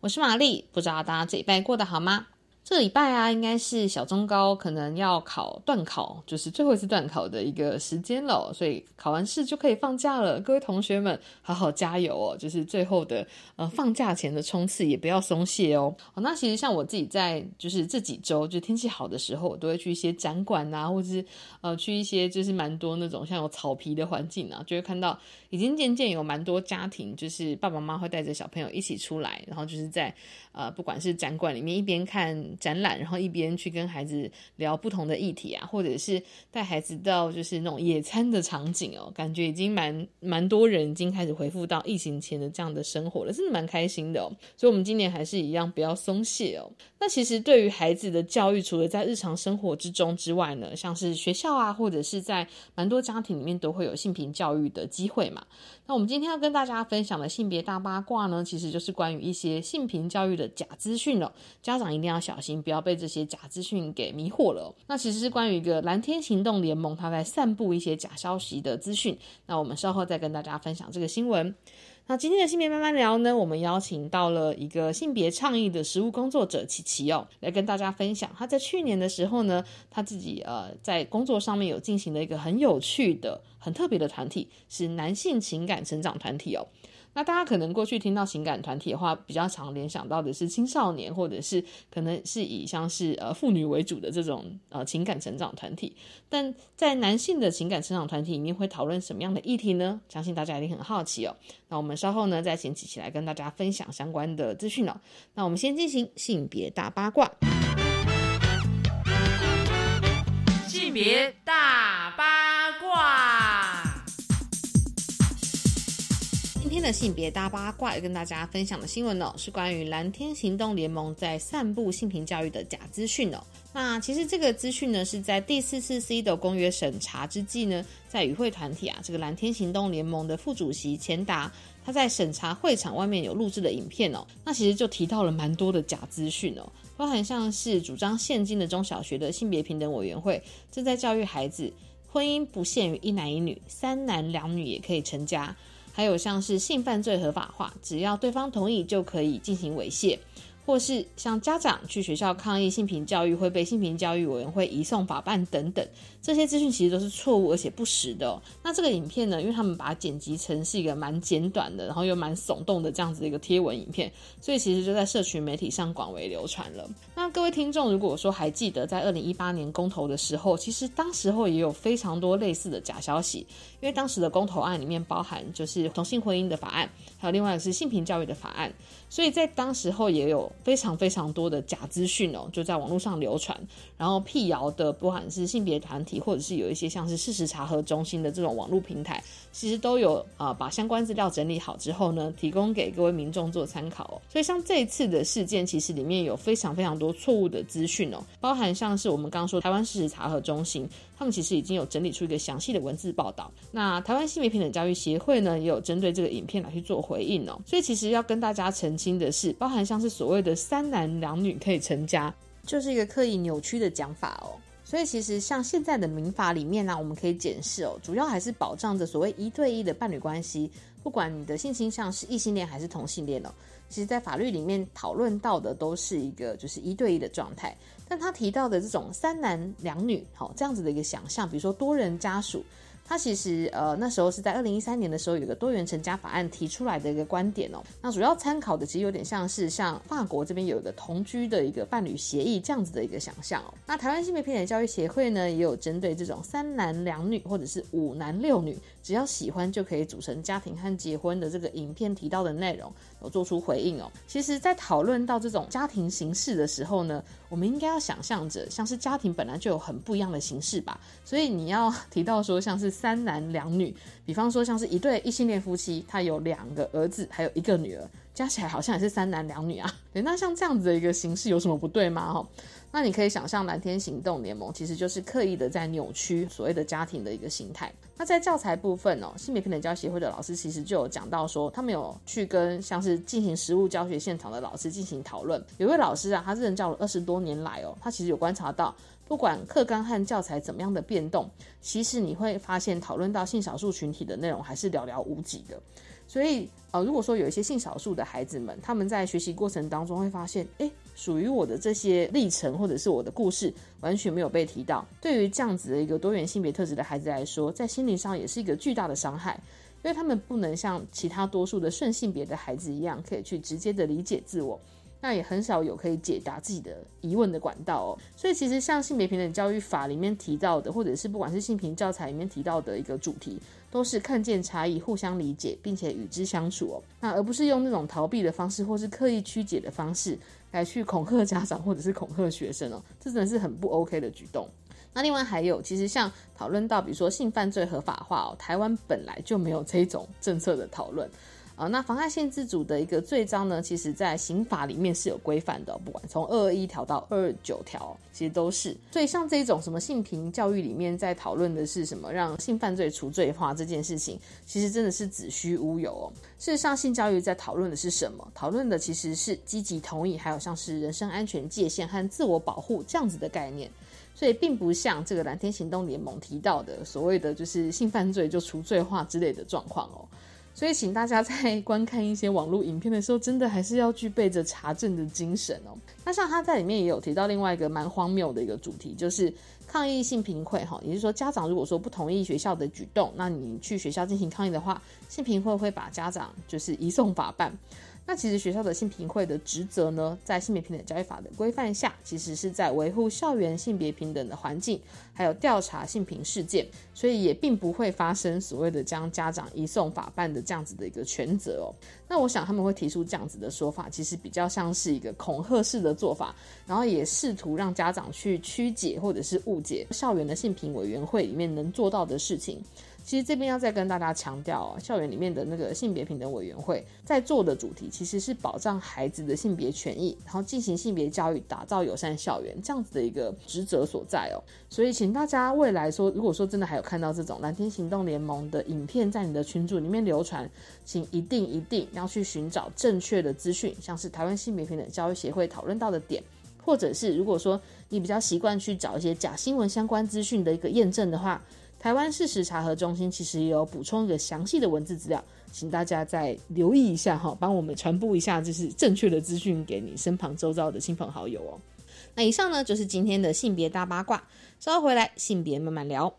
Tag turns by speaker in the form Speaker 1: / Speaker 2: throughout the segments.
Speaker 1: 我是玛丽。不知道大家这礼拜过得好吗？这礼拜啊，应该是小中高可能要考段考，就是最后一次段考的一个时间了，所以考完试就可以放假了。各位同学们，好好加油哦！就是最后的呃放假前的冲刺，也不要松懈哦。哦，那其实像我自己在就是这几周，就天气好的时候，我都会去一些展馆啊，或者是呃去一些就是蛮多那种像有草皮的环境啊，就会看到已经渐渐有蛮多家庭，就是爸爸妈妈会带着小朋友一起出来，然后就是在呃不管是展馆里面一边看。展览，然后一边去跟孩子聊不同的议题啊，或者是带孩子到就是那种野餐的场景哦，感觉已经蛮蛮多人已经开始回复到疫情前的这样的生活了，真的蛮开心的哦。所以，我们今年还是一样不要松懈哦。那其实对于孩子的教育，除了在日常生活之中之外呢，像是学校啊，或者是在蛮多家庭里面都会有性平教育的机会嘛。那我们今天要跟大家分享的性别大八卦呢，其实就是关于一些性平教育的假资讯了。家长一定要小心，不要被这些假资讯给迷惑了。那其实是关于一个蓝天行动联盟，他在散布一些假消息的资讯。那我们稍后再跟大家分享这个新闻。那今天的性别慢慢聊呢，我们邀请到了一个性别倡议的实务工作者琪琪哦，来跟大家分享。他在去年的时候呢，他自己呃在工作上面有进行了一个很有趣的、很特别的团体，是男性情感成长团体哦。那大家可能过去听到情感团体的话，比较常联想到的是青少年，或者是可能是以像是呃妇女为主的这种呃情感成长团体。但在男性的情感成长团体里面，会讨论什么样的议题呢？相信大家一定很好奇哦。那我们稍后呢，再请琪琪来跟大家分享相关的资讯哦。那我们先进行性别大八卦，
Speaker 2: 性别大八
Speaker 1: 天的性别大八卦要跟大家分享的新闻哦，是关于蓝天行动联盟在散布性平教育的假资讯哦。那其实这个资讯呢，是在第四次 C 的公约审查之际呢，在与会团体啊，这个蓝天行动联盟的副主席钱达，他在审查会场外面有录制的影片哦。那其实就提到了蛮多的假资讯哦，包含像是主张现今的中小学的性别平等委员会正在教育孩子，婚姻不限于一男一女，三男两女也可以成家。还有像是性犯罪合法化，只要对方同意就可以进行猥亵，或是像家长去学校抗议性平教育会被性平教育委员会移送法办等等，这些资讯其实都是错误而且不实的。那这个影片呢，因为他们把它剪辑成是一个蛮简短的，然后又蛮耸动的这样子的一个贴文影片，所以其实就在社群媒体上广为流传了。那各位听众，如果说还记得在二零一八年公投的时候，其实当时候也有非常多类似的假消息。因为当时的公投案里面包含就是同性婚姻的法案，还有另外是性平教育的法案，所以在当时候也有非常非常多的假资讯哦，就在网络上流传，然后辟谣的，不管是性别团体，或者是有一些像是事实查核中心的这种网络平台，其实都有啊把相关资料整理好之后呢，提供给各位民众做参考哦。所以像这一次的事件，其实里面有非常非常多错误的资讯哦，包含像是我们刚刚说台湾事实查核中心。他们其实已经有整理出一个详细的文字报道。那台湾性别平等教育协会呢，也有针对这个影片来去做回应哦。所以其实要跟大家澄清的是，包含像是所谓的三男两女可以成家，就是一个刻意扭曲的讲法哦。所以其实像现在的民法里面呢，我们可以检视哦，主要还是保障着所谓一对一的伴侣关系，不管你的性倾向是异性恋还是同性恋哦。其实，在法律里面讨论到的都是一个就是一对一的状态。但他提到的这种三男两女，好这样子的一个想象，比如说多人家属。他其实呃那时候是在二零一三年的时候有个多元成家法案提出来的一个观点哦，那主要参考的其实有点像是像法国这边有一个同居的一个伴侣协议这样子的一个想象哦。那台湾性别平等教育协会呢也有针对这种三男两女或者是五男六女，只要喜欢就可以组成家庭和结婚的这个影片提到的内容有做出回应哦。其实，在讨论到这种家庭形式的时候呢，我们应该要想象着像是家庭本来就有很不一样的形式吧，所以你要提到说像是。三男两女，比方说像是一对异性恋夫妻，他有两个儿子，还有一个女儿。加起来好像也是三男两女啊。对，那像这样子的一个形式有什么不对吗？哈，那你可以想象蓝天行动联盟其实就是刻意的在扭曲所谓的家庭的一个形态。那在教材部分哦，性别平等教协会的老师其实就有讲到说，他们有去跟像是进行实物教学现场的老师进行讨论。有一位老师啊，他任教了二十多年来哦，他其实有观察到。不管课纲和教材怎么样的变动，其实你会发现讨论到性少数群体的内容还是寥寥无几的。所以，呃，如果说有一些性少数的孩子们，他们在学习过程当中会发现，哎，属于我的这些历程或者是我的故事完全没有被提到。对于这样子的一个多元性别特质的孩子来说，在心理上也是一个巨大的伤害，因为他们不能像其他多数的顺性别的孩子一样，可以去直接的理解自我。那也很少有可以解答自己的疑问的管道哦，所以其实像性别平等教育法里面提到的，或者是不管是性平教材里面提到的一个主题，都是看见差异，互相理解，并且与之相处哦。那而不是用那种逃避的方式，或是刻意曲解的方式来去恐吓家长，或者是恐吓学生哦，这真的是很不 OK 的举动。那另外还有，其实像讨论到比如说性犯罪合法化哦，台湾本来就没有这种政策的讨论。啊，那妨害性自主的一个罪章呢，其实在刑法里面是有规范的，不管从二二一条到二二九条，其实都是。所以像这种什么性平教育里面在讨论的是什么，让性犯罪除罪化这件事情，其实真的是子虚乌有哦。事实上，性教育在讨论的是什么？讨论的其实是积极同意，还有像是人身安全界限和自我保护这样子的概念。所以并不像这个蓝天行动联盟提到的所谓的就是性犯罪就除罪化之类的状况哦。所以，请大家在观看一些网络影片的时候，真的还是要具备着查证的精神哦。那像他在里面也有提到另外一个蛮荒谬的一个主题，就是抗议性平会哈，也就是说，家长如果说不同意学校的举动，那你去学校进行抗议的话，性贫会会把家长就是移送法办。那其实学校的性平会的职责呢，在性别平等教育法的规范下，其实是在维护校园性别平等的环境，还有调查性平事件，所以也并不会发生所谓的将家长移送法办的这样子的一个权责哦。那我想他们会提出这样子的说法，其实比较像是一个恐吓式的做法，然后也试图让家长去曲解或者是误解校园的性平委员会里面能做到的事情。其实这边要再跟大家强调，校园里面的那个性别平等委员会在做的主题其实是保障孩子的性别权益，然后进行性别教育，打造友善校园这样子的一个职责所在哦。所以，请大家未来说，如果说真的还有看到这种蓝天行动联盟的影片在你的群组里面流传，请一定一定要去寻找正确的资讯，像是台湾性别平等教育协会讨论到的点，或者是如果说你比较习惯去找一些假新闻相关资讯的一个验证的话。台湾事实查核中心其实也有补充一个详细的文字资料，请大家再留意一下哈，帮我们传播一下就是正确的资讯给你身旁周遭的亲朋好友哦。那以上呢就是今天的性别大八卦，稍后回来性别慢慢聊。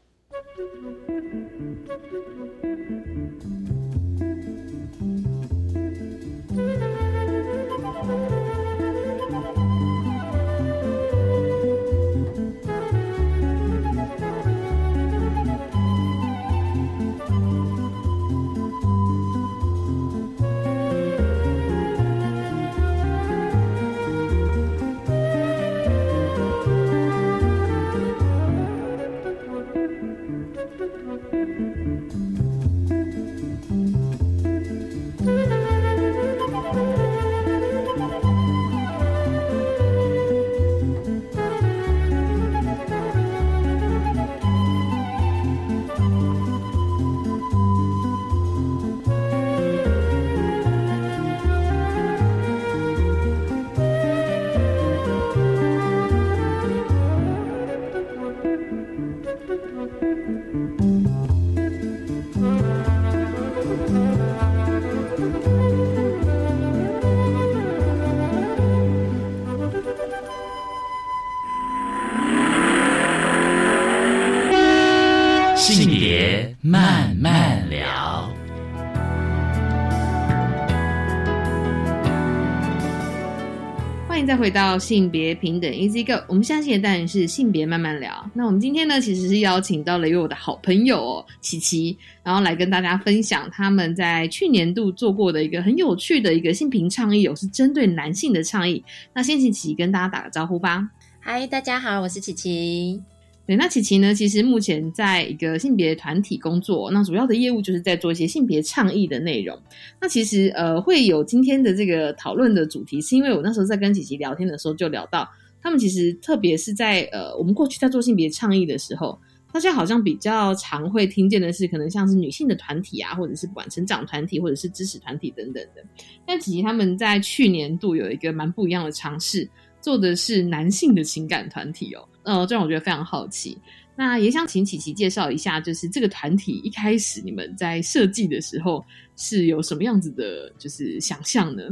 Speaker 1: 回到性别平等 Easy Go，我们相信的当然是性别慢慢聊。那我们今天呢，其实是邀请到了一位我的好朋友，琪琪，然后来跟大家分享他们在去年度做过的一个很有趣的一个性平倡议有，是针对男性的倡议。那先请琪琪跟大家打个招呼吧。
Speaker 3: 嗨，大家好，我是琪琪。
Speaker 1: 对，那琪琪呢？其实目前在一个性别团体工作，那主要的业务就是在做一些性别倡议的内容。那其实呃，会有今天的这个讨论的主题，是因为我那时候在跟琪琪聊天的时候就聊到，他们其实特别是在呃，我们过去在做性别倡议的时候，大家好像比较常会听见的是，可能像是女性的团体啊，或者是管成长团体，或者是知识团体等等的。但琪琪他们在去年度有一个蛮不一样的尝试，做的是男性的情感团体哦。呃，这让我觉得非常好奇。那也想请琪琪介绍一下，就是这个团体一开始你们在设计的时候是有什么样子的，就是想象呢？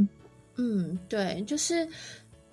Speaker 3: 嗯，对，就是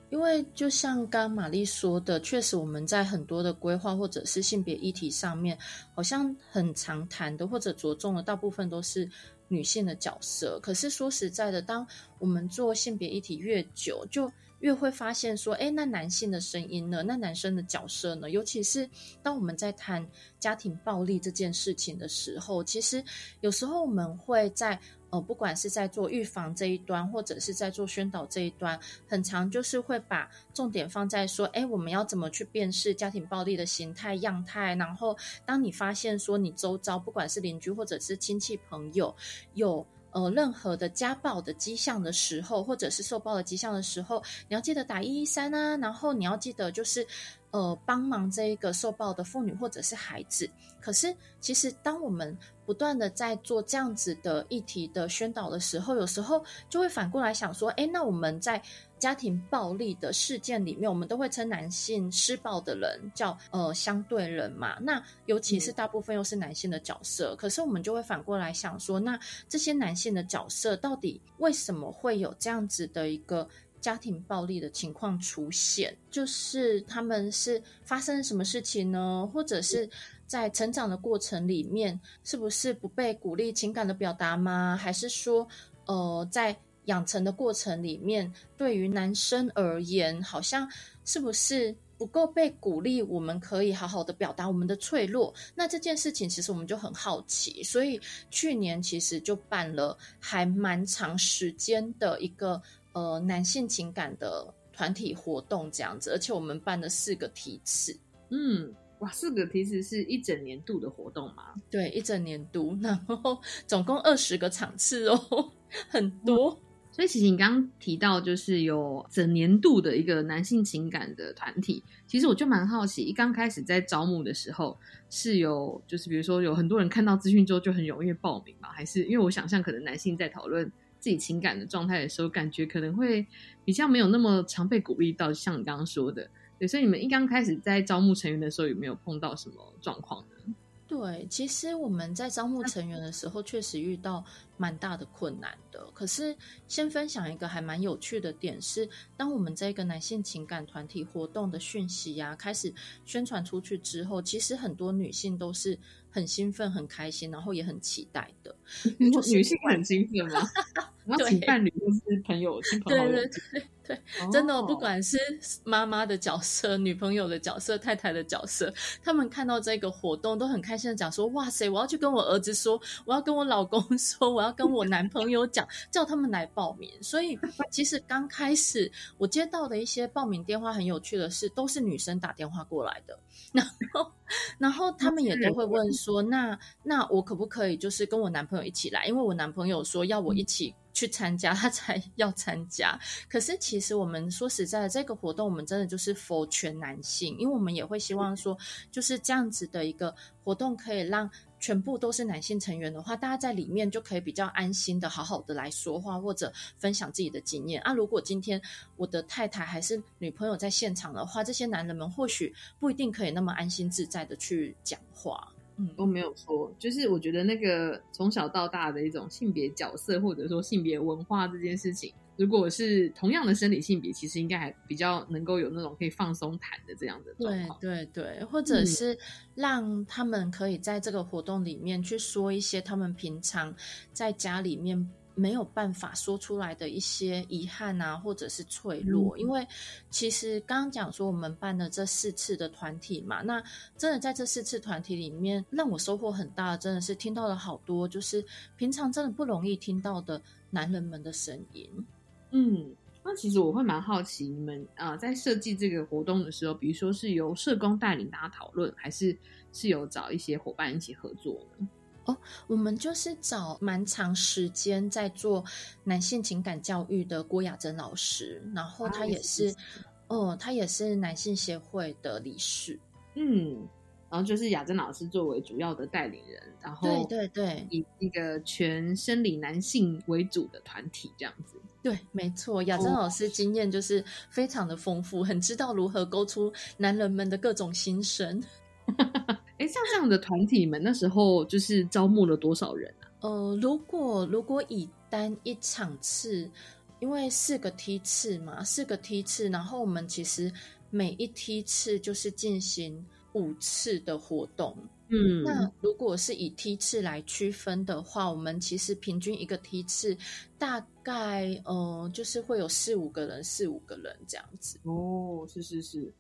Speaker 3: 因为就像刚玛丽说的，确实我们在很多的规划或者是性别议题上面，好像很常谈的或者着重的大部分都是女性的角色。可是说实在的，当我们做性别议题越久，就越会发现说，哎，那男性的声音呢？那男生的角色呢？尤其是当我们在谈家庭暴力这件事情的时候，其实有时候我们会在呃，不管是在做预防这一端，或者是在做宣导这一端，很常就是会把重点放在说，哎，我们要怎么去辨识家庭暴力的形态样态？然后，当你发现说你周遭不管是邻居或者是亲戚朋友有。呃，任何的家暴的迹象的时候，或者是受暴的迹象的时候，你要记得打一一三啊，然后你要记得就是，呃，帮忙这一个受暴的妇女或者是孩子。可是，其实当我们不断的在做这样子的议题的宣导的时候，有时候就会反过来想说，哎，那我们在。家庭暴力的事件里面，我们都会称男性施暴的人叫呃相对人嘛。那尤其是大部分又是男性的角色，可是我们就会反过来想说，那这些男性的角色到底为什么会有这样子的一个家庭暴力的情况出现？就是他们是发生了什么事情呢？或者是在成长的过程里面，是不是不被鼓励情感的表达吗？还是说呃在？养成的过程里面，对于男生而言，好像是不是不够被鼓励？我们可以好好的表达我们的脆弱。那这件事情其实我们就很好奇，所以去年其实就办了还蛮长时间的一个呃男性情感的团体活动这样子，而且我们办了四个题次。
Speaker 1: 嗯，哇，四个题次是一整年度的活动吗？
Speaker 3: 对，一整年度，然后总共二十个场次哦，很多。
Speaker 1: 所以，其实你刚刚提到，就是有整年度的一个男性情感的团体。其实我就蛮好奇，一刚开始在招募的时候，是有就是比如说有很多人看到资讯之后就很踊跃报名嘛？还是因为我想象可能男性在讨论自己情感的状态的时候，感觉可能会比较没有那么常被鼓励到，像你刚刚说的。对，所以你们一刚开始在招募成员的时候，有没有碰到什么状况呢？
Speaker 3: 对，其实我们在招募成员的时候，确实遇到蛮大的困难的。可是，先分享一个还蛮有趣的点是，当我们这个男性情感团体活动的讯息呀，开始宣传出去之后，其实很多女性都是很兴奋、很开心，然后也很期待的。
Speaker 1: 女性很兴奋吗？然后请伴侣或是朋友、亲朋好友。
Speaker 3: 对对对对，真的，不管是妈妈的角色、女朋友的角色、太太的角色，他们看到这个活动都很开心的讲说：“哇塞，我要去跟我儿子说，我要跟我老公说，我要跟我男朋友讲，叫他们来报名。”所以，其实刚开始我接到的一些报名电话，很有趣的是，都是女生打电话过来的。然后，然后他们也都会问说：“那那我可不可以就是跟我男朋友一起来？因为我男朋友说要我一起。”去参加，他才要参加。可是其实我们说实在的，这个活动我们真的就是否全男性，因为我们也会希望说，就是这样子的一个活动，可以让全部都是男性成员的话，大家在里面就可以比较安心的好好的来说话或者分享自己的经验啊。如果今天我的太太还是女朋友在现场的话，这些男人们或许不一定可以那么安心自在的去讲话。
Speaker 1: 嗯，都没有说，就是我觉得那个从小到大的一种性别角色，或者说性别文化这件事情，如果是同样的生理性别，其实应该还比较能够有那种可以放松谈的这样的
Speaker 3: 状对对，或者是让他们可以在这个活动里面去说一些他们平常在家里面。没有办法说出来的一些遗憾啊，或者是脆弱，因为其实刚刚讲说我们办的这四次的团体嘛，那真的在这四次团体里面，让我收获很大，真的是听到了好多，就是平常真的不容易听到的男人们的声音。
Speaker 1: 嗯，那其实我会蛮好奇，你们呃在设计这个活动的时候，比如说是由社工带领大家讨论，还是是有找一些伙伴一起合作呢？
Speaker 3: 我们就是找蛮长时间在做男性情感教育的郭雅珍老师，然后他也是，哦，他也是男性协会的理事。
Speaker 1: 嗯，然后就是雅珍老师作为主要的带领人，然后
Speaker 3: 对对对，
Speaker 1: 以一个全生理男性为主的团体这样子。
Speaker 3: 对，没错，雅珍老师经验就是非常的丰富，很知道如何勾出男人们的各种心声。
Speaker 1: 哎，像这样的团体们，那时候就是招募了多少人啊？
Speaker 3: 呃，如果如果以单一场次，因为四个梯次嘛，四个梯次，然后我们其实每一梯次就是进行五次的活动。
Speaker 1: 嗯，
Speaker 3: 那如果是以梯次来区分的话，我们其实平均一个梯次大概呃，就是会有四五个人，四五个人这样子。
Speaker 1: 哦，是是是，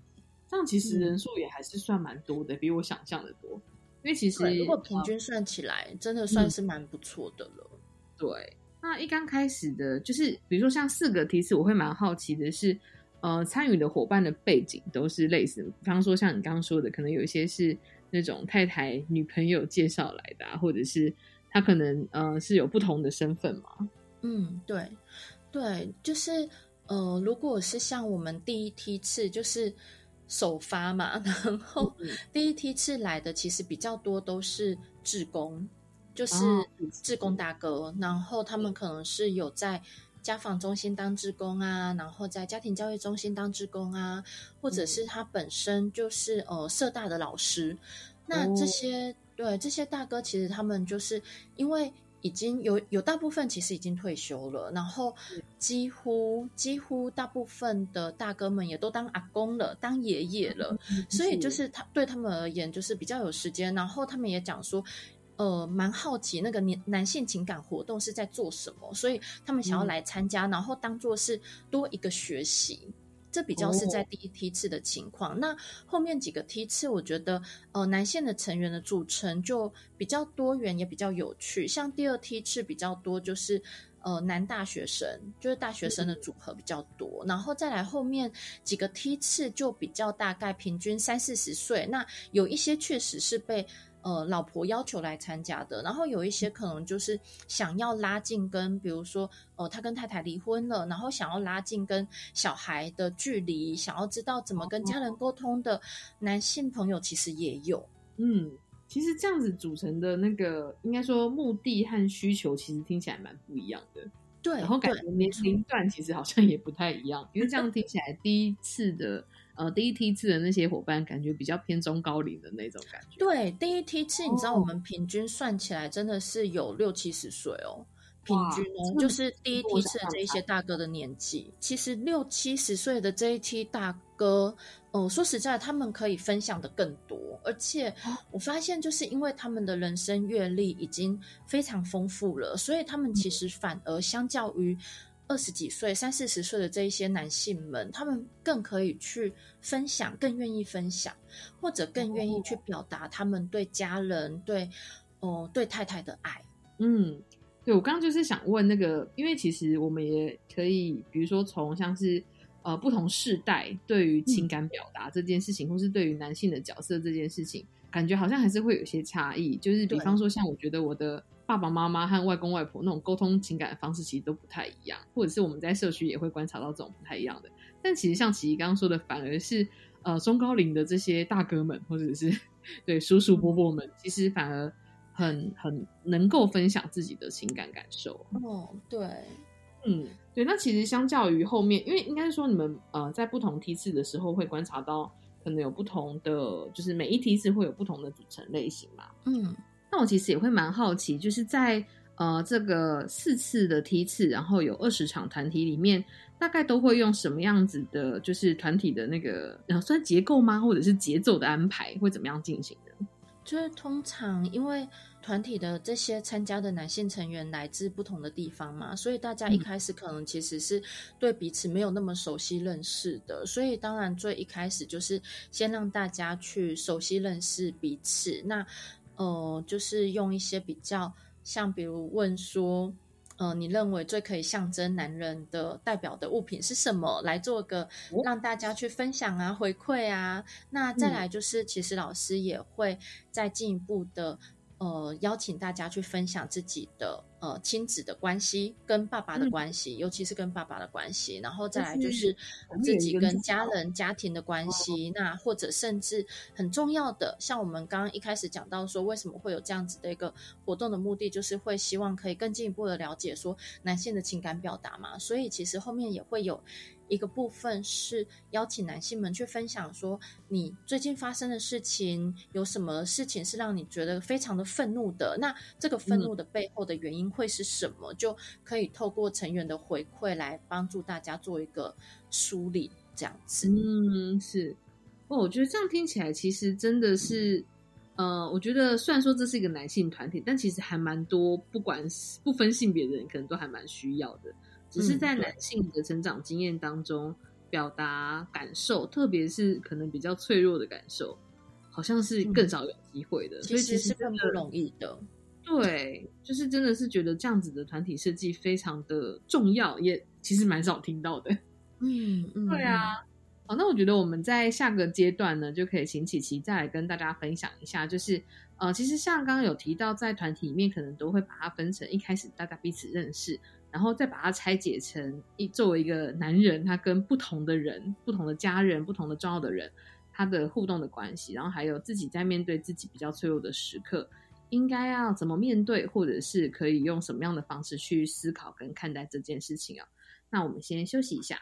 Speaker 1: 这样其实人数也还是算蛮多的，比我想象的多。因为其实，
Speaker 3: 如果平均算起来，真的算是蛮不错的了。
Speaker 1: 对，那一刚开始的，就是比如说像四个梯次，我会蛮好奇的是，呃，参与的伙伴的背景都是类似，比方说像你刚刚说的，可能有一些是那种太太、女朋友介绍来的、啊，或者是他可能呃是有不同的身份嘛。
Speaker 3: 嗯，对，对，就是呃，如果是像我们第一梯次，就是首发嘛，然后第一梯次来的其实比较多都是志工，就是
Speaker 1: 哦
Speaker 3: 志工大哥，然后他们可能是有在家访中心当志工啊，然后在家庭教育中心当志工啊，或者是他本身就是呃社大的老师，那这
Speaker 1: 哦。
Speaker 3: 些、对这些大哥，其实他们就是因为已经有有大部分其实已经退休了，然后几乎几乎大部分的大哥们也都当阿公了，当爷爷了，所以就是他对他们而言就是比较有时间，然后他们也讲说。呃，蛮好奇那个男男性情感活动是在做什么，所以他们想要来参加，然后当做是多一个学习。这比较是在第一梯次的情况。那后面几个梯次，我觉得呃，男性的成员的组成就比较多元，也比较有趣。像第二梯次比较多，就是呃男大学生，就是大学生的组合比较多。然后再来后面几个梯次就比较大概平均三四十岁。那有一些确实是被。呃，老婆要求来参加的，然后有一些可能就是想要拉近跟，比如说，呃，他跟太太离婚了，然后想要拉近跟小孩的距离，想要知道怎么跟家人沟通的男性朋友，其实也有。
Speaker 1: 嗯，其实这样子组成的那个，应该说目的和需求，其实听起来蛮不一样的。
Speaker 3: 对，
Speaker 1: 然后感觉年龄段其实好像也不太一样，因为这样听起来，第一次的呃第一梯次的那些伙伴，感觉比较偏中高龄的那种感觉。
Speaker 3: 对，第一梯次，你知道我们平均算起来真的是有六七十岁哦。平均哦，就是第一梯次的这一些大哥的年纪，其实六七十岁的这一梯大哥，哦，说实在，他们可以分享的更多，而且我发现，就是因为他们的人生阅历已经非常丰富了，所以他们其实反而相较于二十几岁、三四十岁的这一些男性们，他们更可以去分享，更愿意分享，或者更愿意去表达他们对家人、对哦、对太太的爱。
Speaker 1: 嗯，对我刚刚就是想问那个，因为其实我们也可以，比如说从像是呃不同世代对于情感表达这件事情，或是对于男性的角色这件事情，感觉好像还是会有些差异。就是比方说，像我觉得我的爸爸妈妈和外公外婆那种沟通情感的方式，其实都不太一样，或者是我们在社区也会观察到这种不太一样的。但其实像琪琪刚刚说的，反而是呃中高龄的这些大哥们，或者是对叔叔伯伯们，其实反而很很能够分享自己的情感感受。
Speaker 3: 哦，对，
Speaker 1: 嗯，对。那其实相较于后面，因为应该是说你们呃在不同梯次的时候会观察到，可能有不同的，就是每一梯次会有不同的组成类型嘛。
Speaker 3: 嗯
Speaker 1: 那我其实也会蛮好奇，就是在呃这个四次的梯次，然后有二十场团体里面，大概都会用什么样子的，就是团体的那个然后算结构吗，或者是节奏的安排，会怎么样进行的？
Speaker 3: 就是通常因为团体的这些参加的男性成员来自不同的地方嘛，所以大家一开始可能其实是对彼此没有那么熟悉认识的，所以当然最一开始就是先让大家去熟悉认识彼此。那呃，就是用一些比较像比如问说。呃，你认为最可以象征男人的代表的物品是什么？来做个让大家去分享啊、回馈啊。那再来就是，其实老师也会再进一步的。呃，邀请大家去分享自己的呃亲子的关系，跟爸爸的关系，尤其是跟爸爸的关系，然后再来就是自己跟家人、家庭的关系，那或者甚至很重要的，像我们刚刚一开始讲到说，为什么会有这样子的一个活动的目的，就是会希望可以更进一步的了解说男性的情感表达嘛，所以其实后面也会有。一个部分是邀请男性们去分享，说你最近发生的事情，有什么事情是让你觉得非常的愤怒的？那这个愤怒的背后的原因会是什么？就可以透过成员的回馈来帮助大家做一个梳理，这样子。
Speaker 1: 嗯，是。哦，我觉得这样听起来其实真的是，呃，我觉得虽然说这是一个男性团体，但其实还蛮多，不管是不分性别的人，可能都还蛮需要的。只是在男性的成长经验当中，表达感受，特别是可能比较脆弱的感受，好像是更少有机会的。所以其
Speaker 3: 实更不容易的。
Speaker 1: 对，就是真的是觉得这样子的团体设计非常的重要，也其实蛮少听到的。
Speaker 3: 嗯嗯，
Speaker 1: 对啊。好，那我觉得我们在下个阶段呢，就可以请琪琪再来跟大家分享一下，就是呃，其实像刚刚有提到，在团体里面可能都会把它分成一开始大家彼此认识。然后再把它拆解成一作为一个男人，他跟不同的人、不同的家人、不同的重要的人，他的互动的关系，然后还有自己在面对自己比较脆弱的时刻，应该要怎么面对，或者是可以用什么样的方式去思考跟看待这件事情啊？那我们先休息一下。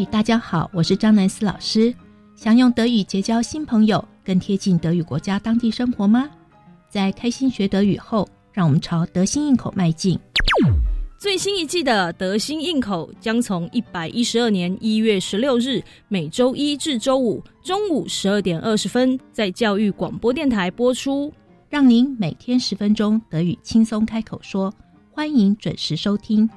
Speaker 4: 嗨，大家好，我是张南思老师。想用德语结交新朋友，更贴近德语国家当地生活吗？在开心学德语后，让我们朝德心应口迈进。
Speaker 5: 最新一季的德心应口将从一百一十二年一月十六日每周一至周五中午十二点二十分在教育广播电台播出，
Speaker 4: 让您每天十分钟德语轻松开口说。欢迎准时收听。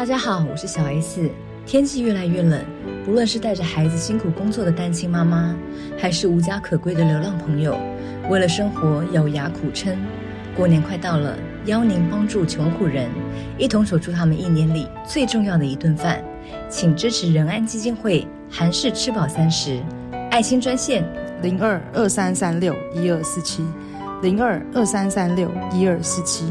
Speaker 6: 大家好，我是小 S。天气越来越冷，不论是带着孩子辛苦工作的单亲妈妈，还是无家可归的流浪朋友，为了生活咬牙苦撑。过年快到了，邀您帮助穷苦人，一同守住他们一年里最重要的一顿饭。请支持仁安基金会韩式吃饱三十爱心专线
Speaker 7: 零二二三三六一二四七零二二三三六一二四七。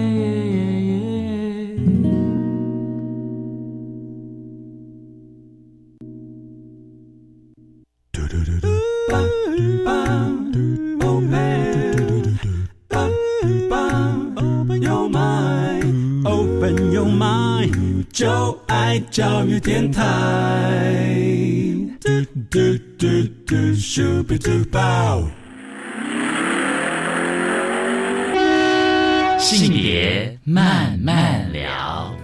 Speaker 8: 教育电台。
Speaker 2: 性别慢慢聊。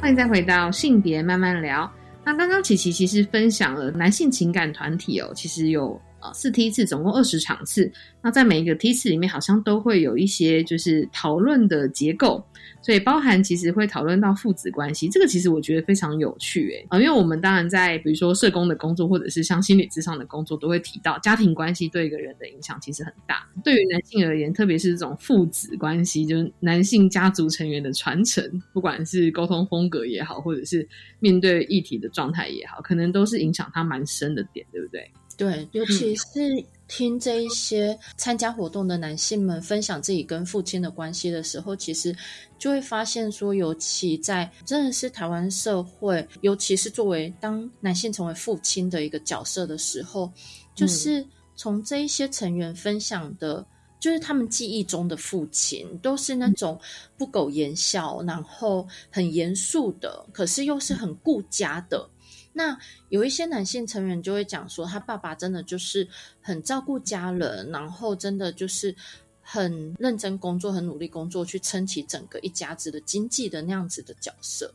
Speaker 1: 欢迎再回到性别慢慢聊。那刚刚琪琪其实分享了男性情感团体哦，其实有呃四梯次，总共二十场次。那在每一个梯次里面，好像都会有一些就是讨论的结构，所以包含其实会讨论到父子关系。这个其实我觉得非常有趣诶啊，因为我们当然在比如说社工的工作，或者是像心理智商的工作，都会提到家庭关系对一个人的影响其实很大。对于男性而言，特别是这种父子关系，就是男性家族成员的传承，不管是沟通风格也好，或者是面对议题的状态也好，可能都是影响他蛮深的点，对不对？
Speaker 3: 对，尤其是听这一些参加活动的男性们分享自己跟父亲的关系的时候，其实就会发现说，尤其在真的是台湾社会，尤其是作为当男性成为父亲的一个角色的时候，就是从这一些成员分享的。就是他们记忆中的父亲都是那种不苟言笑，然后很严肃的，可是又是很顾家的。那有一些男性成员就会讲说，他爸爸真的就是很照顾家人，然后真的就是很认真工作，很努力工作，去撑起整个一家子的经济的那样子的角色。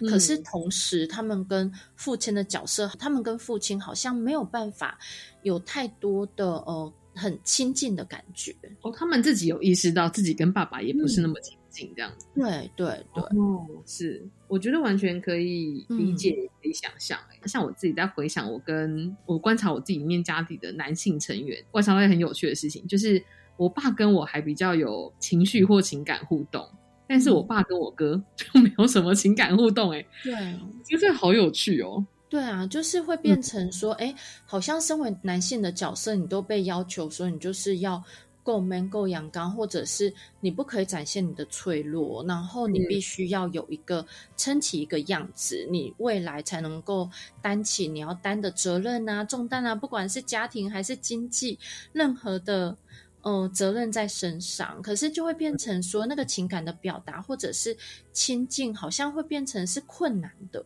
Speaker 3: 可是同时，他们跟父亲的角色，他们跟父亲好像没有办法有太多的呃很亲近的感觉。
Speaker 1: 哦，他们自己有意识到自己跟爸爸也不是那么亲近，这样子。
Speaker 3: 对对对，
Speaker 1: 哦，是，我觉得完全可以理解，也可以想象。哎，像我自己在回想，我跟我观察我自己面家里的男性成员，观察到很有趣的事情，就是我爸跟我还比较有情绪或情感互动，但是我爸跟我哥 就没有什么情感互动。哎，
Speaker 3: 对，
Speaker 1: 我觉得这好有趣哦。
Speaker 3: 对啊，就是会变成说，哎、好像身为男性的角色，你都被要求说，你就是要够 man、够阳刚，或者是你不可以展现你的脆弱，然后你必须要有一个撑起一个样子，你未来才能够担起你要担的责任啊、重担啊，不管是家庭还是经济，任何的。呃，责任在身上，可是就会变成说，那个情感的表达或者是亲近，好像会变成是困难的。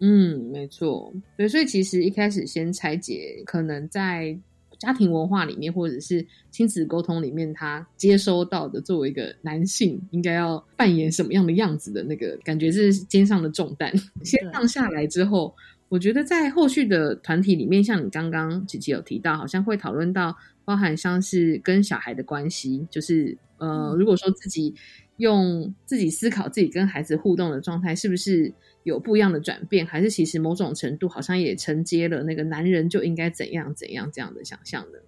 Speaker 1: 嗯，没错，对，所以其实一开始先拆解，可能在家庭文化里面或者是亲子沟通里面，他接收到的作为一个男性应该要扮演什么样的样子的那个感觉是肩上的重担，先放下来之后。我觉得在后续的团体里面，像你刚刚琪琪有提到，好像会讨论到包含像是跟小孩的关系，就是呃，如果说自己用自己思考自己跟孩子互动的状态，是不是有不一样的转变，还是其实某种程度好像也承接了那个男人就应该怎样怎样这样的想象的？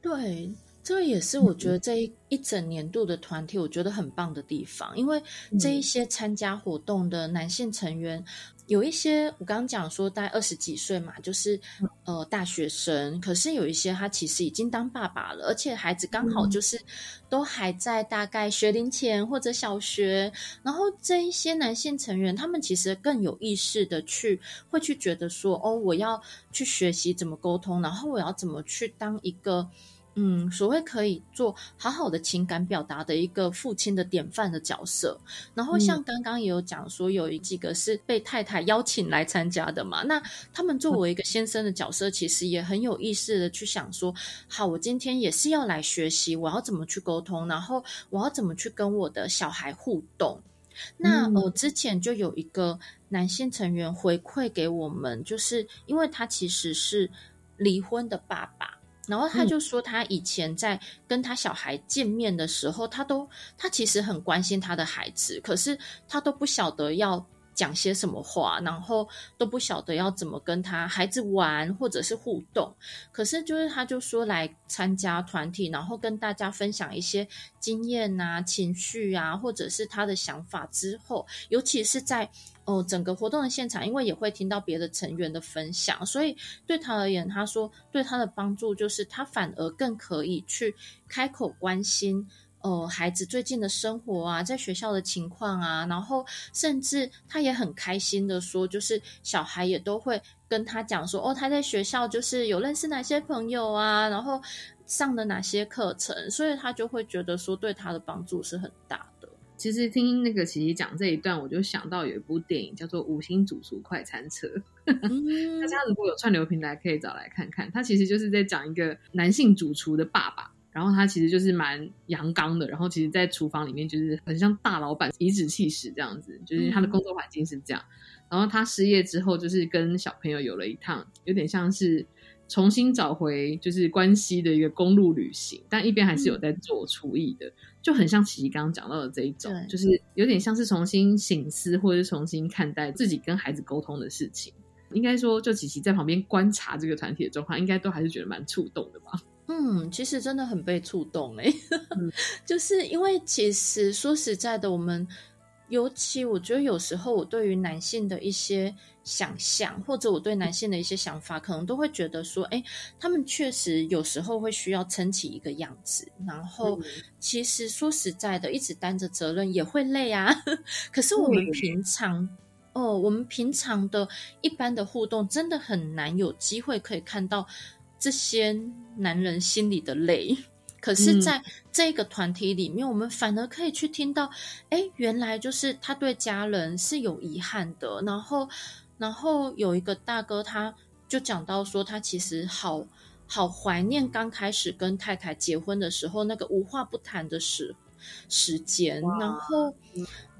Speaker 3: 对。这个也是我觉得这一一整年度的团体，我觉得很棒的地方，因为这一些参加活动的男性成员，有一些我刚刚讲说大概二十几岁嘛，就是呃大学生，可是有一些他其实已经当爸爸了，而且孩子刚好就是都还在大概学龄前或者小学，然后这一些男性成员，他们其实更有意识的去会去觉得说，哦，我要去学习怎么沟通，然后我要怎么去当一个。嗯，所谓可以做好好的情感表达的一个父亲的典范的角色，然后像刚刚也有讲说，有几个是被太太邀请来参加的嘛，那他们作为一个先生的角色，其实也很有意识的去想说，好，我今天也是要来学习，我要怎么去沟通，然后我要怎么去跟我的小孩互动。那我之前就有一个男性成员回馈给我们，就是因为他其实是离婚的爸爸。然后他就说，他以前在跟他小孩见面的时候，他都他其实很关心他的孩子，可是他都不晓得要讲些什么话，然后都不晓得要怎么跟他孩子玩或者是互动。可是就是他就说来参加团体，然后跟大家分享一些经验啊、情绪啊，或者是他的想法之后，尤其是在。哦，整个活动的现场，因为也会听到别的成员的分享，所以对他而言，他说对他的帮助就是他反而更可以去开口关心，呃，孩子最近的生活啊，在学校的情况啊，然后甚至他也很开心的说，就是小孩也都会跟他讲说，哦，他在学校就是有认识哪些朋友啊，然后上的哪些课程，所以他就会觉得说对他的帮助是很大。
Speaker 1: 其实听那个琪琪讲这一段，我就想到有一部电影叫做《五星主厨快餐车》，大家如果有串流平台可以找来看看。他其实就是在讲一个男性主厨的爸爸，然后他其实就是蛮阳刚的，然后其实，在厨房里面就是很像大老板，颐指气使这样子，就是他的工作环境是这样。然后他失业之后，就是跟小朋友有了一趟有点像是。重新找回就是关系的一个公路旅行，但一边还是有在做厨艺的，就很像琪琪刚刚讲到的这一种，就是有点像是重新醒思或者是重新看待自己跟孩子沟通的事情。应该说，就琪琪在旁边观察这个团体的状况，应该都还是觉得蛮触动的吧？
Speaker 3: 嗯，其实真的很被触动哎，就是因为其实说实在的，我们尤其我觉得有时候我对于男性的一些。想象或者我对男性的一些想法，可能都会觉得说，哎，他们确实有时候会需要撑起一个样子。然后，其实说实在的，一直担着责任也会累啊。可是我们平常，哦，我们平常的一般的互动，真的很难有机会可以看到这些男人心里的累。可是，在这个团体里面，我们反而可以去听到，哎，原来就是他对家人是有遗憾的，然后。然后有一个大哥，他就讲到说，他其实好好怀念刚开始跟太太结婚的时候那个无话不谈的时时间。然后，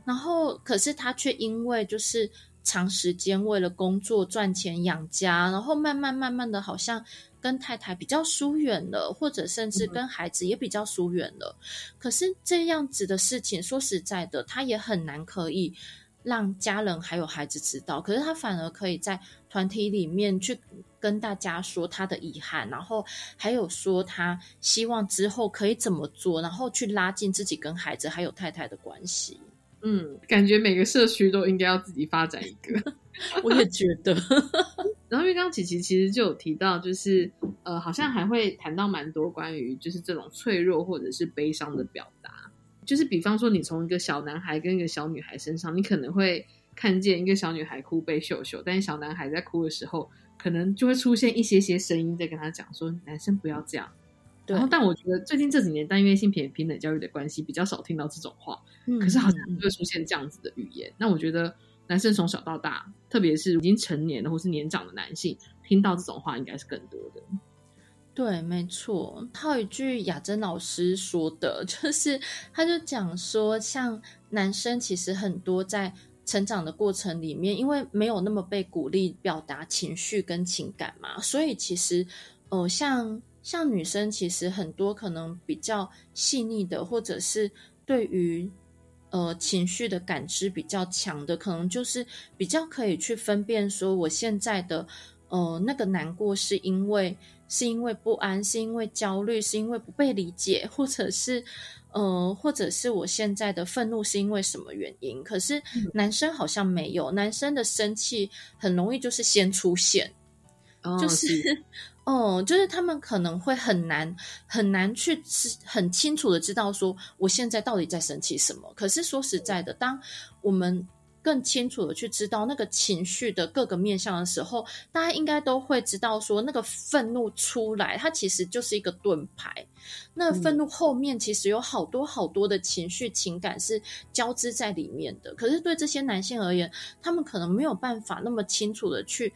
Speaker 3: 然后可是他却因为就是长时间为了工作赚钱养家，然后慢慢慢慢的好像跟太太比较疏远了，或者甚至跟孩子也比较疏远了。可是这样子的事情，说实在的，他也很难可以。让家人还有孩子知道，可是他反而可以在团体里面去跟大家说他的遗憾，然后还有说他希望之后可以怎么做，然后去拉近自己跟孩子还有太太的关系。
Speaker 1: 嗯，感觉每个社区都应该要自己发展一个，
Speaker 3: 我也觉得。
Speaker 1: 然后因为刚刚琪琪其实就有提到，就是呃，好像还会谈到蛮多关于就是这种脆弱或者是悲伤的表达。就是比方说，你从一个小男孩跟一个小女孩身上，你可能会看见一个小女孩哭被秀秀，但是小男孩在哭的时候，可能就会出现一些些声音在跟他讲说：“男生不要这样。”然后，但我觉得最近这几年，但因为性平平等教育的关系，比较少听到这种话。嗯，可是好像会出现这样子的语言。那我觉得男生从小到大，特别是已经成年了或是年长的男性，听到这种话应该是更多的。
Speaker 3: 对，没错。还有一句雅珍老师说的，就是他就讲说，像男生其实很多在成长的过程里面，因为没有那么被鼓励表达情绪跟情感嘛，所以其实，呃，像像女生其实很多可能比较细腻的，或者是对于呃情绪的感知比较强的，可能就是比较可以去分辨说，我现在的呃那个难过是因为是因为不安，是因为焦虑，是因为不被理解，或者是呃或者是我现在的愤怒是因为什么原因？可是男生好像没有，男生的生气很容易就是先出现，就是。哦，就是他们可能会很难很难去知很清楚的知道说我现在到底在生气什么。可是说实在的，当我们更清楚的去知道那个情绪的各个面向的时候，大家应该都会知道说那个愤怒出来，它其实就是一个盾牌。那愤怒后面其实有好多好多的情绪情感是交织在里面的。可是对这些男性而言，他们可能没有办法那么清楚的去。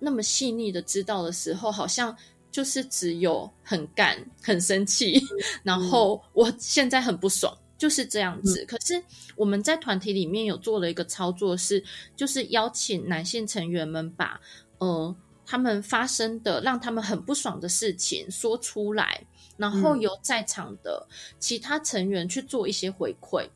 Speaker 3: 那么细腻的知道的时候，好像就是只有很干、很生气，然后我现在很不爽，就是这样子。可是我们在团体里面有做了一个操作，是就是邀请男性成员们把呃他们发生的让他们很不爽的事情说出来，然后由在场的其他成员去做一些回馈。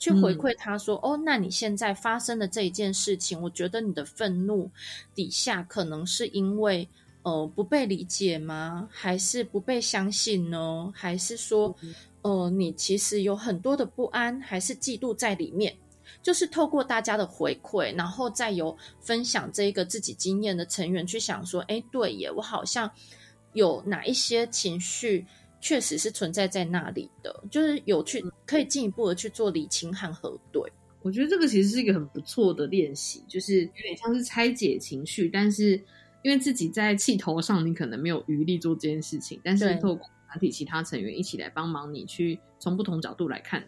Speaker 3: 去回馈他说：“哦，那你现在发生的这一件事情，我觉得你的愤怒底下可能是因为呃不被理解吗？还是不被相信呢？还是说呃你其实有很多的不安，还是嫉妒在里面？就是透过大家的回馈，然后再由分享这一个自己经验的成员去想说：，哎，对耶，我好像有哪一些情绪。”确实是存在在那里的，就是有去可以进一步的去做理清和核对。
Speaker 1: 我觉得这个其实是一个很不错的练习，就是有点像是拆解情绪，但是因为自己在气头上，你可能没有余力做这件事情，但是透过团体其他成员一起来帮忙你，去从不同角度来看，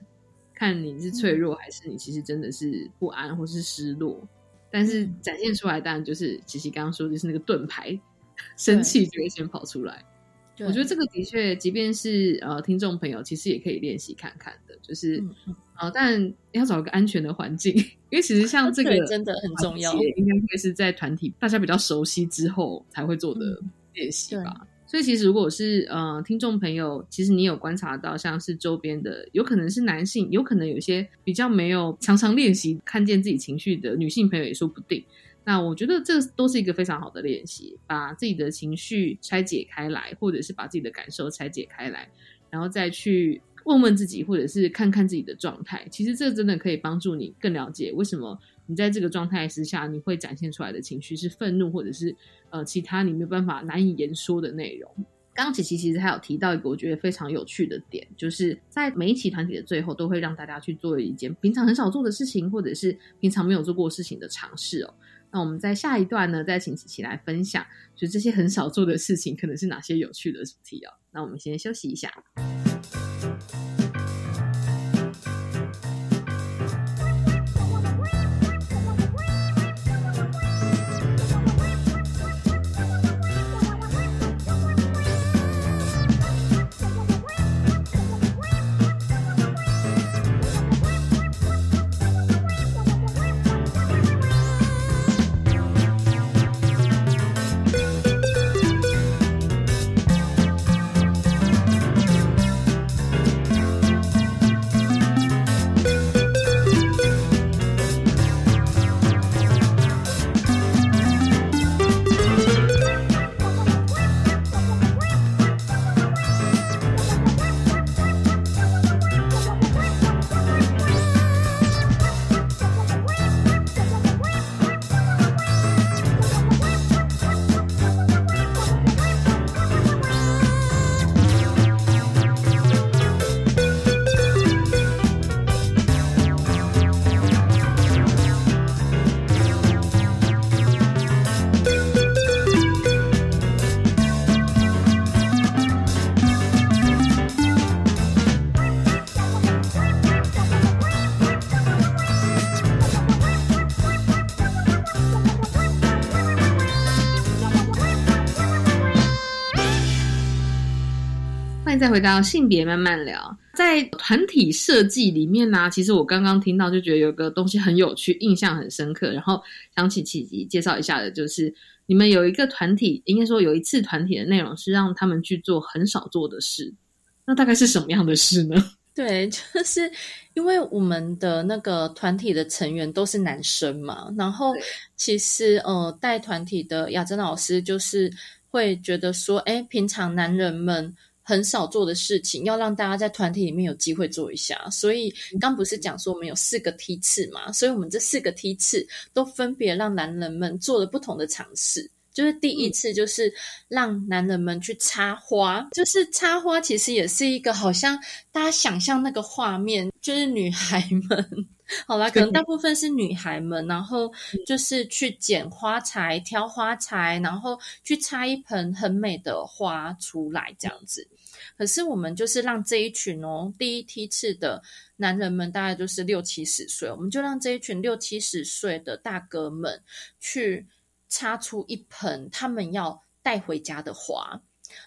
Speaker 1: 看你是脆弱还是你其实真的是不安或是失落，但是展现出来当然就是琪琪刚刚说就是那个盾牌，生气就会先跑出来。我觉得这个的确，即便是呃听众朋友，其实也可以练习看看的，就是呃，但要找一个安全的环境，因为其实像 这个
Speaker 3: 真的很重要，
Speaker 1: 应该会是在团体大家比较熟悉之后才会做的练习吧。所以其实如果是呃听众朋友，其实你有观察到，像是周边的，有可能是男性，有可能有些比较没有常常练习看见自己情绪的女性朋友，也说不定。那我觉得这都是一个非常好的练习，把自己的情绪拆解开来，或者是把自己的感受拆解开来，然后再去问问自己，或者是看看自己的状态。其实这真的可以帮助你更了解为什么你在这个状态之下，你会展现出来的情绪是愤怒，或者是呃其他你没有办法难以言说的内容。刚刚琪琪其实还有提到一个我觉得非常有趣的点，就是在每一期团体的最后，都会让大家去做一件平常很少做的事情，或者是平常没有做过事情的尝试哦。那我们在下一段呢，再请琪琪来分享，就这些很少做的事情，可能是哪些有趣的主题哦。那我们先休息一下。回到性别慢慢聊，在团体设计里面呢、其实我刚刚听到就觉得有个东西很有趣，印象很深刻，然后想起契机介绍一下的，就是你们有一个团体，应该说有一次团体的内容是让他们去做很少做的事，那大概是什么样的事呢？
Speaker 3: 对，就是因为我们的那个团体的成员都是男生嘛，然后其实呃带团体的雅珍老师就是会觉得说，哎，平常男人们很少做的事情，要让大家在团体里面有机会做一下。所以刚不是讲说我们有四个梯次嘛，所以我们这四个梯次都分别让男人们做了不同的尝试。就是第一次，就是让男人们去插花，就是插花，其实也是一个好像大家想象那个画面，就是女孩们，好啦，可能大部分是女孩们，然后就是去捡花材、挑花材，然后去插一盆很美的花出来，这样子。可是我们就是让这一群哦，第一梯次的男人们大概就是六七十岁，我们就让这一群六七十岁的大哥们去。插出一盆他们要带回家的花，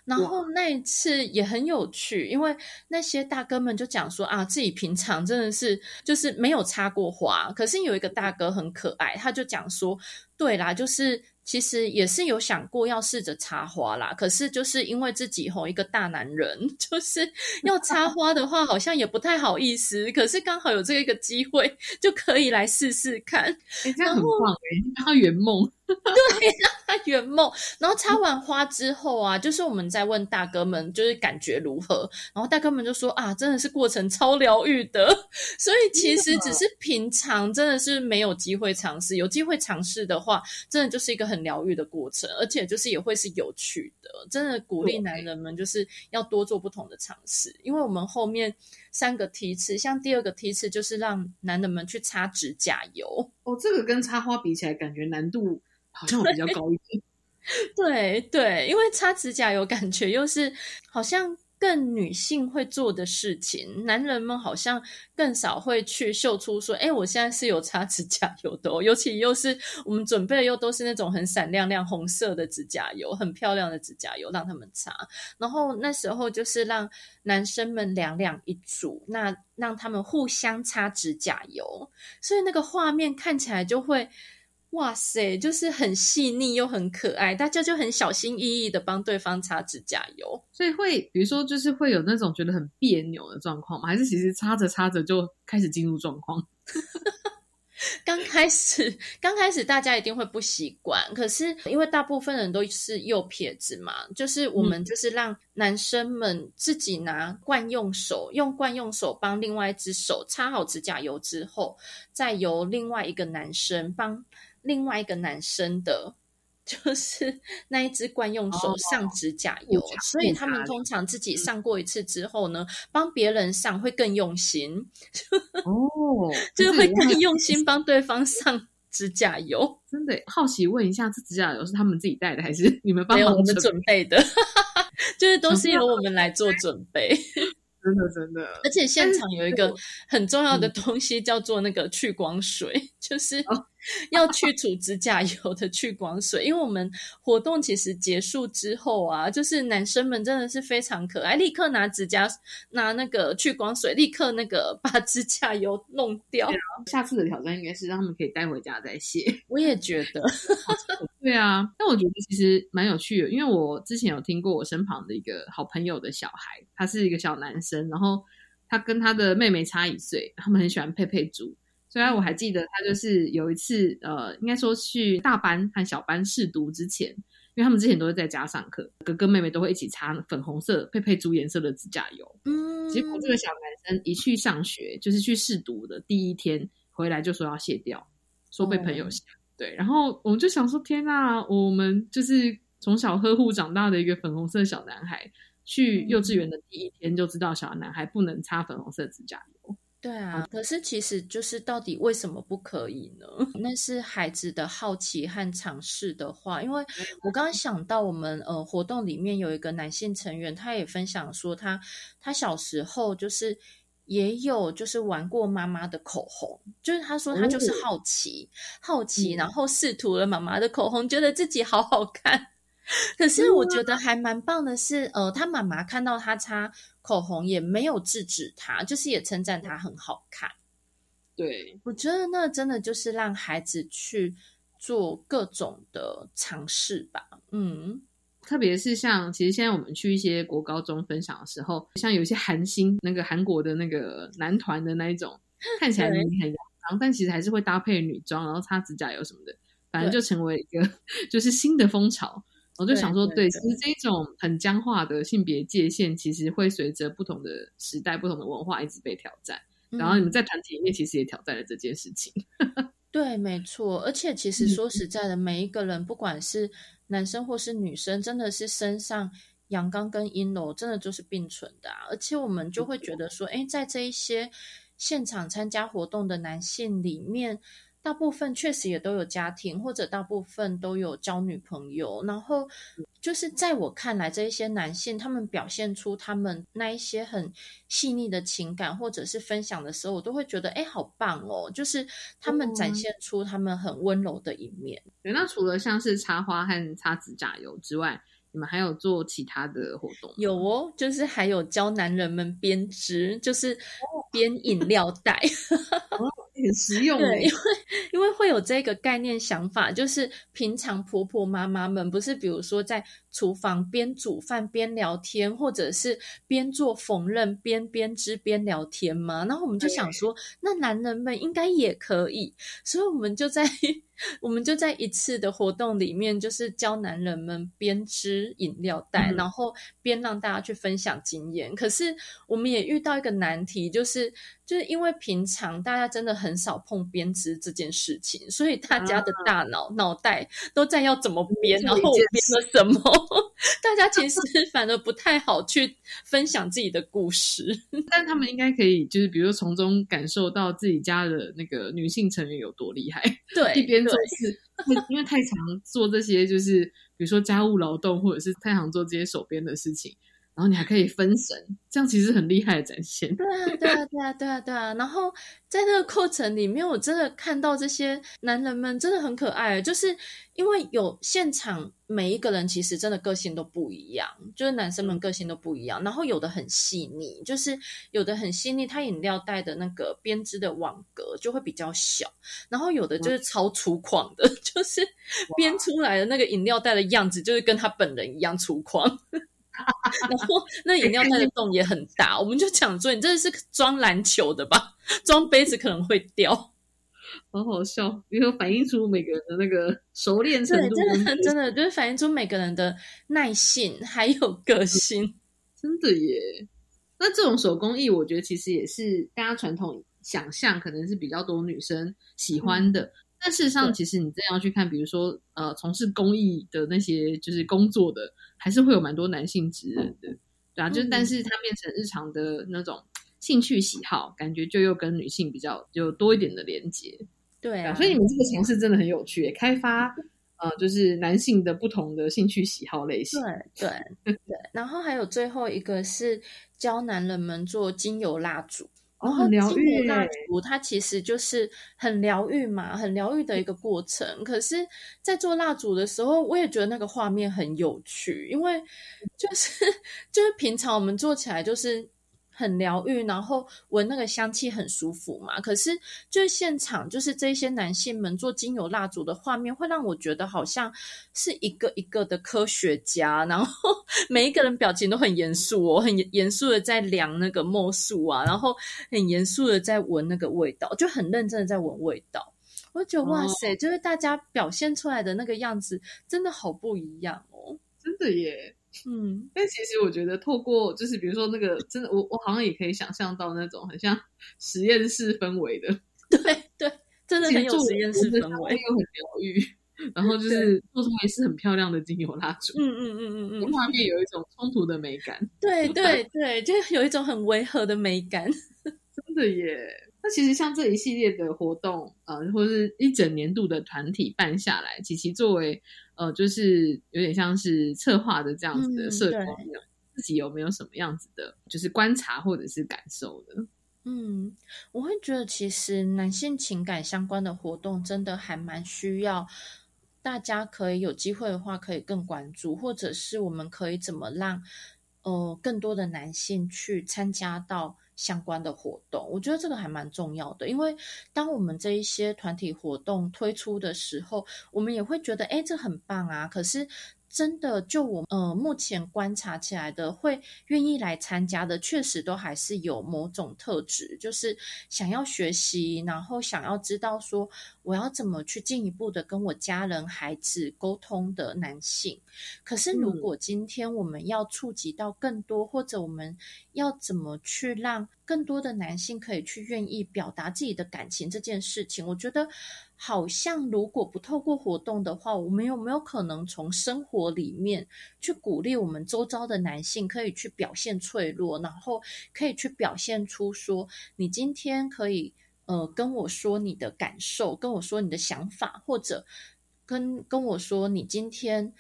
Speaker 3: 然后那一次也很有趣，因为那些大哥们就讲说啊，自己平常真的是就是没有插过花，可是有一个大哥很可爱，他就讲说，对啦，就是其实也是有想过要试着插花啦，可是就是因为自己吼一个大男人，就是要插花的话，好像也不太好意思，可是刚好有这个机会，就可以来试试看，
Speaker 1: 哎，这样很棒哎，让他圆梦。
Speaker 3: 对，让他圆梦。然后插完花之后啊，就是我们在问大哥们，就是感觉如何？然后大哥们就说啊，真的是过程超疗愈的。所以其实只是平常真的是没有机会尝试，有机会尝试的话，真的就是一个很疗愈的过程，而且就是也会是有趣的。真的鼓励男人们就是要多做不同的尝试，因为我们后面三个梯次，像第二个梯次就是让男人们去擦指甲油。
Speaker 1: 哦，这个跟插花比起来，感觉难度。好像比较高一点，
Speaker 3: 对对，因为擦指甲油感觉又是好像更女性会做的事情，男人们好像更少会去秀出说，哎，我现在是有擦指甲油的，哦，尤其又是我们准备的又都是那种很闪亮亮红色的指甲油，很漂亮的指甲油让他们擦，然后那时候就是让男生们两两一组，那让他们互相擦指甲油，所以那个画面看起来就会。哇塞，就是很细腻又很可爱，大家就很小心翼翼的帮对方擦指甲油，
Speaker 1: 所以会比如说就是会有那种觉得很别扭的状况吗？还是其实擦着擦着就开始进入状况？
Speaker 3: 刚开始，刚开始大家一定会不习惯，可是因为大部分人都是右撇子嘛，就是我们就是让男生们自己拿惯用手，用惯用手帮另外一只手擦好指甲油之后，再由另外一个男生帮。另外一个男生的，就是 那一只惯用手上指甲油，所以他们通常自己上过一次之后呢，帮别人上会更用心
Speaker 1: 哦，
Speaker 3: 就是会更用心帮对方上指甲油。
Speaker 1: 真的好奇问一下，这指甲油是他们自己带的，还是你们帮
Speaker 3: 我们准备的？就是都是由我们来做准备。
Speaker 1: 真的真的，
Speaker 3: 而且现场有一个很重要的东西叫做那个去光水，就是要去除指甲油的去光水。因为我们活动其实结束之后啊，就是男生们真的是非常可爱，立刻拿指甲拿那个去光水，立刻那个把指甲油弄掉。
Speaker 1: 下次的挑战应该是让他们可以带回家再卸。
Speaker 3: 我也觉得，
Speaker 1: 对啊。但我觉得其实蛮有趣的，因为我之前有听过我身旁的一个好朋友的小孩，他是一个小男生。然后他跟他的妹妹差一岁，他们很喜欢佩佩猪。虽然我还记得他就是有一次，呃，应该说去大班和小班试读之前，因为他们之前都是在家上课，哥哥妹妹都会一起擦粉红色佩佩猪颜色的指甲油。嗯，结果这个小男生一去上学，就是去试读的第一天回来就说要卸掉，说被朋友吓。对，然后我们就想说，天呐，我们就是从小呵护长大的一个粉红色小男孩。去幼稚园的第一天就知道小男孩不能擦粉红色指甲油。
Speaker 3: 对啊，可是其实就是到底为什么不可以呢？那是孩子的好奇和尝试的话，因为我刚刚想到我们呃活动里面有一个男性成员，他也分享说他他小时候就是也有就是玩过妈妈的口红，就是他说他就是好奇好奇，然后试涂了妈妈的口红，觉得自己好好看。可是我觉得还蛮棒的是，呃，他妈妈看到他擦口红也没有制止他，就是也称赞他很好看。
Speaker 1: 对，
Speaker 3: 我觉得那真的就是让孩子去做各种的尝试吧。嗯，
Speaker 1: 特别是像其实现在我们去一些国高中分享的时候，像有一些韩星那个韩国的那个男团的那一种，看起来很阳刚，但其实还是会搭配女装，然后擦指甲油什么的，反正就成为一个 就是新的风潮。我就想说，对，其实这种很僵化的性别界限，其实会随着不同的时代、不同的文化一直被挑战。然后你们在团体里面其实也挑战了这件事情。
Speaker 3: 对，没错。而且其实说实在的，每一个人不管是男生或是女生，真的是身上阳刚跟阴柔真的就是并存的。而且我们就会觉得说，哎，在这一些现场参加活动的男性里面。大部分确实也都有家庭，或者大部分都有交女朋友。然后就是在我看来，这一些男性他们表现出他们那一些很细腻的情感，或者是分享的时候，我都会觉得哎，好棒哦！就是他们展现出他们很温柔的一面。
Speaker 1: 对，那除了像是插花和擦指甲油之外，你们还有做其他的活动？
Speaker 3: 有哦，就是还有教男人们编织，就是编饮料袋。
Speaker 1: 很实用，
Speaker 3: 对，因为因为会有这个概念想法，就是平常婆婆妈妈们不是，比如说在厨房边煮饭边聊天，或者是边做缝纫边编织边聊天吗？然后我们就想说，那男人们应该也可以，所以我们就在。我们就在一次的活动里面，就是教男人们编织饮料袋，然后边让大家去分享经验。可是我们也遇到一个难题，就是就是因为平常大家真的很少碰编织这件事情，所以大家的大脑脑袋都在要怎么编，然后我编了什么，大家其实 反而不太好去分享自己的故事。
Speaker 1: 但他们应该可以，就是比如说从中感受到自己家的那个女性成员有多厉害，
Speaker 3: 对，
Speaker 1: 一边。做事，因为太常做这些，就是比如说家务劳动，或者是太常做这些手边的事情，然后你还可以分神，这样其实很厉害的展现。
Speaker 3: 对啊，对啊，对啊，对啊，对啊。然后在那个过程里面，我真的看到这些男人们真的很可爱，就是。因为有现场每一个人其实真的个性都不一样，就是男生们个性都不一样。然后有的很细腻，就是有的很细腻，他饮料袋的那个编织的网格就会比较小。然后有的就是超粗犷的，就是编出来的那个饮料袋的样子，就是跟他本人一样粗犷。然后那饮料袋的洞也很大，我们就讲说，你这是装篮球的吧？装杯子可能会掉。
Speaker 1: 好好笑，因为反映出每个人的那个熟练程度，
Speaker 3: 真的真的就是反映出每个人的耐性还有个性，
Speaker 1: 真的耶。那这种手工艺，我觉得其实也是大家传统想象，可能是比较多女生喜欢的。但事实上，其实你真要去看，比如说呃，从事工艺的那些就是工作的，还是会有蛮多男性职人的，对啊。就是，但是它变成日常的那种。兴趣喜好，感觉就又跟女性比较有多一点的连接，
Speaker 3: 对啊，
Speaker 1: 所以你们这个尝试真的很有趣，开发呃，就是男性的不同的兴趣喜好类型，
Speaker 3: 对对对。然后还有最后一个是教男人们做精油蜡烛，
Speaker 1: 哦，很疗愈。
Speaker 3: 蜡烛它其实就是很疗愈嘛，很疗愈的一个过程。可是，在做蜡烛的时候，我也觉得那个画面很有趣，因为就是 就是平常我们做起来就是。很疗愈，然后闻那个香气很舒服嘛。可是就是现场，就是这些男性们做精油蜡烛的画面，会让我觉得好像是一个一个的科学家，然后 每一个人表情都很严肃哦，很严肃的在量那个墨数啊，然后很严肃的在闻那个味道，就很认真的在闻味道。我觉得哇塞，就是大家表现出来的那个样子，真的好不一样哦，
Speaker 1: 真的耶。嗯，但其实我觉得透过就是比如说那个真的，我我好像也可以想象到那种很像 实验室氛围的，
Speaker 3: 对对，真的很有实验室氛围，
Speaker 1: 又很疗愈，然后就是做出来是很漂亮的精油蜡烛，
Speaker 3: 嗯嗯嗯嗯嗯，
Speaker 1: 画面有一种冲突的美感，
Speaker 3: 对对对，就有一种很违和的美感，
Speaker 1: 真的耶。那其实像这一系列的活动，呃，或者是一整年度的团体办下来，琪琪作为。呃，就是有点像是策划的这样子的社团，自己有没有什么样子的，就是观察或者是感受的？
Speaker 3: 嗯，我会觉得其实男性情感相关的活动真的还蛮需要大家可以有机会的话，可以更关注，或者是我们可以怎么让呃更多的男性去参加到相关的活动？我觉得这个还蛮重要的，因为当我们这一些团体活动推出的时候，我们也会觉得，哎，这很棒啊！可是。真的，就我呃目前观察起来的，会愿意来参加的，确实都还是有某种特质，就是想要学习，然后想要知道说我要怎么去进一步的跟我家人、孩子沟通的男性。可是，如果今天我们要触及到更多，或者我们要怎么去让更多的男性可以去愿意表达自己的感情这件事情，我觉得。好像如果不透过活动的话，我们有没有可能从生活里面去鼓励我们周遭的男性，可以去表现脆弱，然后可以去表现出说，你今天可以呃跟我说你的感受，跟我说你的想法，或者跟跟我说你今天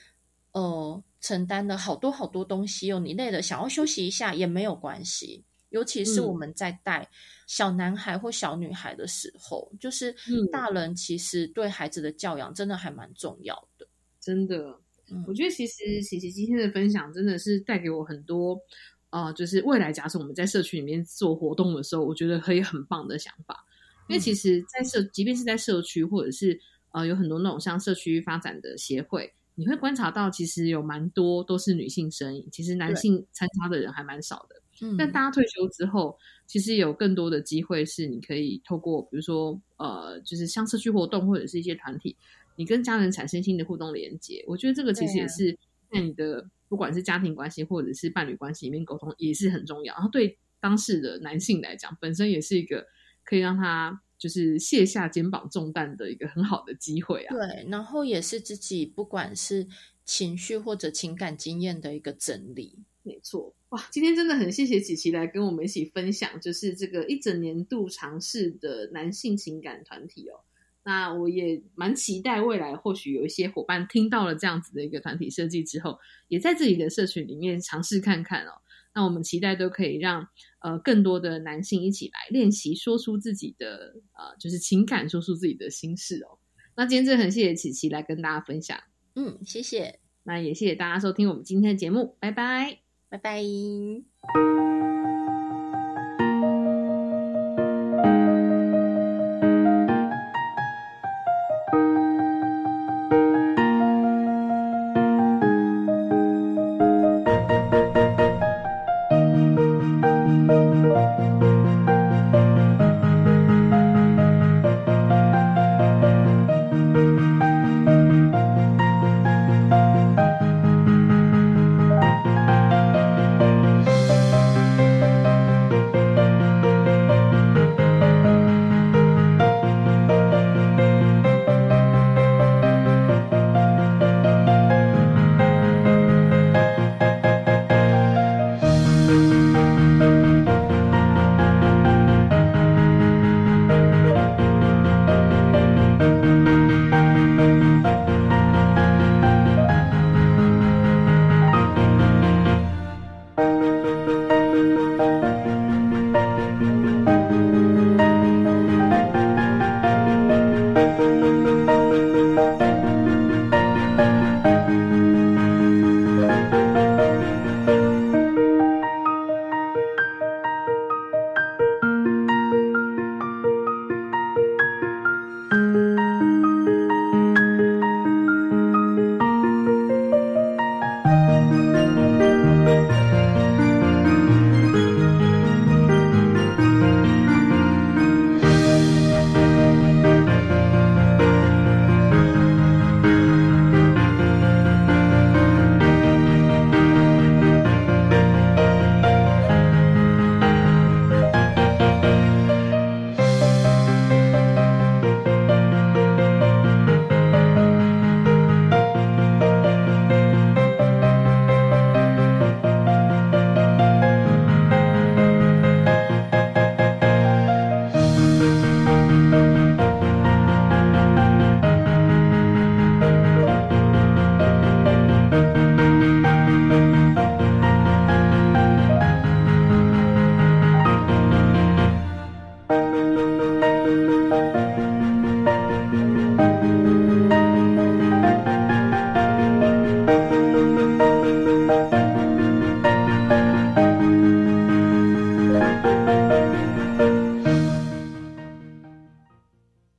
Speaker 3: 呃承担了好多好多东西哦，你累了想要休息一下也没有关系。尤其是我们在带小男孩或小女孩的时候，就是大人其实对孩子的教养真的还蛮重要的。
Speaker 1: 真的，我觉得其实琪琪今天的分享真的是带给我很多，呃，就是未来假设我们在社区里面做活动的时候，我觉得可以很棒的想法。因为其实，在社，即便是在社区，或者是呃，有很多那种像社区发展的协会，你会观察到，其实有蛮多都是女性身影，其实男性参加的人还蛮少的。嗯但大家退休之后，其实有更多的机会是你可以透过，比如说呃，就是像社区活动或者是一些团体，你跟家人产生新的互动连接。我觉得这个其实也是在你的不管是家庭关系或者是伴侣关系里面沟通也是很重要。然后对当事的男性来讲，本身也是一个可以让他就是卸下肩膀重担的一个很好的机会啊。
Speaker 3: 对，然后也是自己不管是情绪或者情感经验的一个整理。
Speaker 1: 没错。哇，今天真的很谢谢琪琪来跟我们一起分享，就是这个一整年度尝试的男性情感团体哦。那我也蛮期待未来，或许有一些伙伴听到了这样子的一个团体设计之后，也在自己的社群里面尝试看看哦。那我们期待都可以让呃更多的男性一起来练习说出自己的呃就是情感，说出自己的心事哦。那今天真的很谢谢琪琪来跟大家分享，
Speaker 3: 嗯，谢谢。
Speaker 1: 那也谢谢大家收听我们今天的节目，拜拜。
Speaker 3: 拜拜。